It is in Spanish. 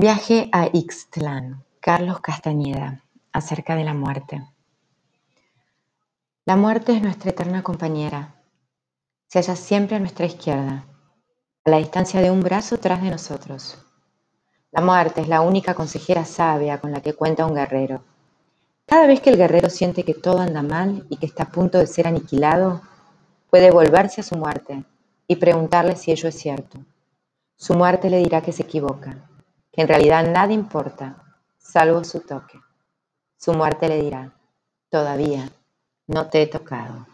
Viaje a Ixtlán, Carlos Castañeda, acerca de la muerte. La muerte es nuestra eterna compañera. Se halla siempre a nuestra izquierda, a la distancia de un brazo tras de nosotros. La muerte es la única consejera sabia con la que cuenta un guerrero. Cada vez que el guerrero siente que todo anda mal y que está a punto de ser aniquilado, puede volverse a su muerte y preguntarle si ello es cierto. Su muerte le dirá que se equivoca en realidad nada importa, salvo su toque. Su muerte le dirá, todavía no te he tocado.